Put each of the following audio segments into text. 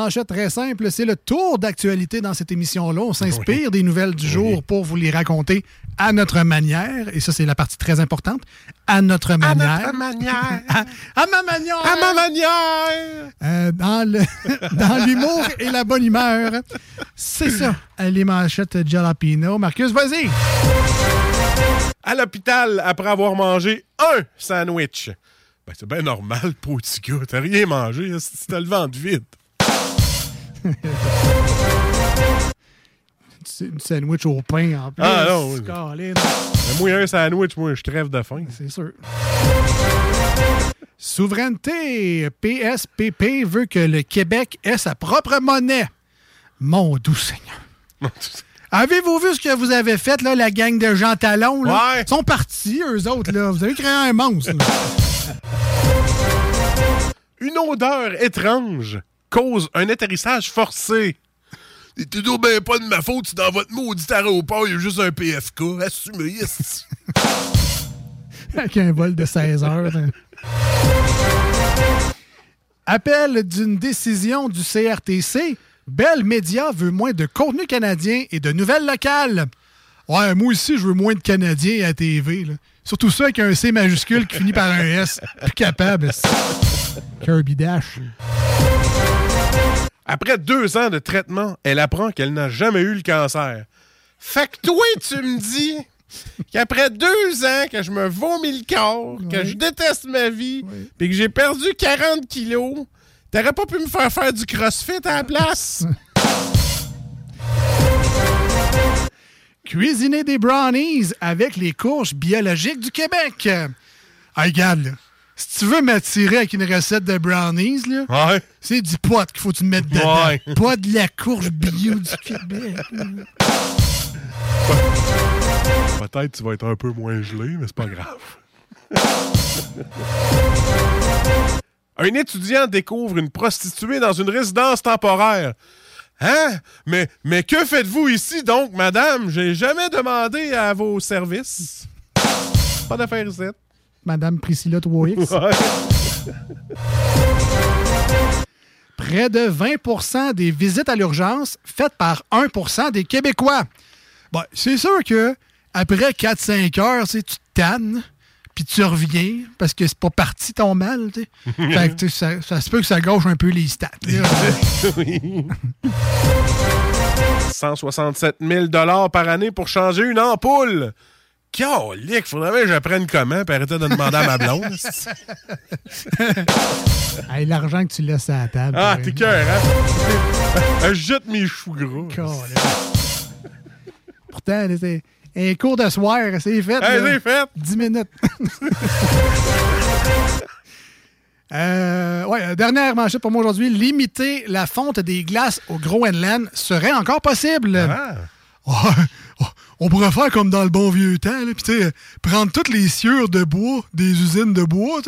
Les manchettes très simples, c'est le tour d'actualité dans cette émission-là. On s'inspire des nouvelles du jour pour vous les raconter à notre manière. Et ça, c'est la partie très importante. À notre manière. À notre manière. à, à ma manière. À ma manière. Euh, dans l'humour et la bonne humeur. C'est ça, les manchettes Jalapino. Marcus, vas-y. À l'hôpital après avoir mangé un sandwich. Ben, c'est bien normal, pour petit gars. T'as rien mangé, si t'as le ventre vide. Une sandwich au pain en plus. Ah, non, oui. Moi, un sandwich, moi, je crève de faim. C'est sûr. Souveraineté. PSPP veut que le Québec ait sa propre monnaie. Mon doux Seigneur. Avez-vous vu ce que vous avez fait, là, la gang de Jean Talon? Là? Ouais. Ils sont partis, eux autres. Là. Vous avez créé un monstre. là. Une odeur étrange cause un atterrissage forcé. C'est toujours bien pas de ma faute si dans votre maudit aéroport, il y a juste un PFK. Assumez, esti. Avec un vol de 16 heures. hein. Appel d'une décision du CRTC. Bell Media veut moins de contenu canadien et de nouvelles locales. Ouais, moi aussi, je veux moins de Canadiens à TV. là. Surtout ça avec un C majuscule qui finit par un S. Plus capable. c'est- Kirby Dash. Après deux ans de traitement, elle apprend qu'elle n'a jamais eu le cancer. Fait que toi, tu me dis qu'après deux ans que je me vomis le corps, que je déteste ma vie, puis que j'ai perdu 40 kilos, t'aurais pas pu me faire faire du crossfit à la place? Cuisiner des brownies avec les courges biologiques du Québec. Ah, regarde, là. Si tu veux m'attirer avec une recette de brownies, là, Ouais. c'est du pot qu'il faut que tu mettre dedans. Ouais. Pas de la courge bio du Québec. Peut-être tu vas être un peu moins gelé, mais c'est pas grave. un étudiant découvre une prostituée dans une résidence temporaire. Hein? Mais, mais que faites-vous ici donc, madame? J'ai jamais demandé à vos services. Pas d'affaires ici. Madame Priscilla 3X. Ouais. Près de 20% des visites à l'urgence faites par 1% des Québécois. Bon, c'est sûr que après 4-5 heures, tu te tannes, puis tu reviens, parce que c'est pas parti ton mal. fait que ça, ça se peut que ça gauche un peu les stats. là. Oui. 167 000 par année pour changer une ampoule. Calique, faudrait bien que j'apprenne comment, puis arrêter de demander à ma blonde. Hey, L'argent que tu laisses à la table. Ah, t'es cœur, hein? Je jette mes choux gras. Colin. Pourtant, c'est un cours de soir, c'est fait. Hey, c'est fait. 10 minutes. Euh, ouais, dernière manchette pour moi aujourd'hui. Limiter la fonte des glaces au Groenland serait encore possible. Ah. Oh, on pourrait faire comme dans le bon vieux temps, là, puis tu sais, prendre toutes les sciures de bois des usines de bois,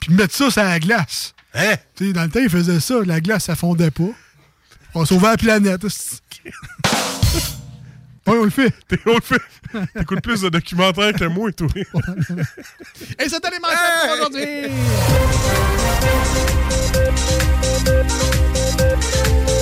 puis mettre ça sur la glace. Hein? Dans le temps, ils faisaient ça, la glace, ça fondait pas. On sauvait la planète. ouais, on le fait. On le fait. T'écoutes plus de documentaires que moi, toi. Et c'était les manchettes pour aujourd'hui.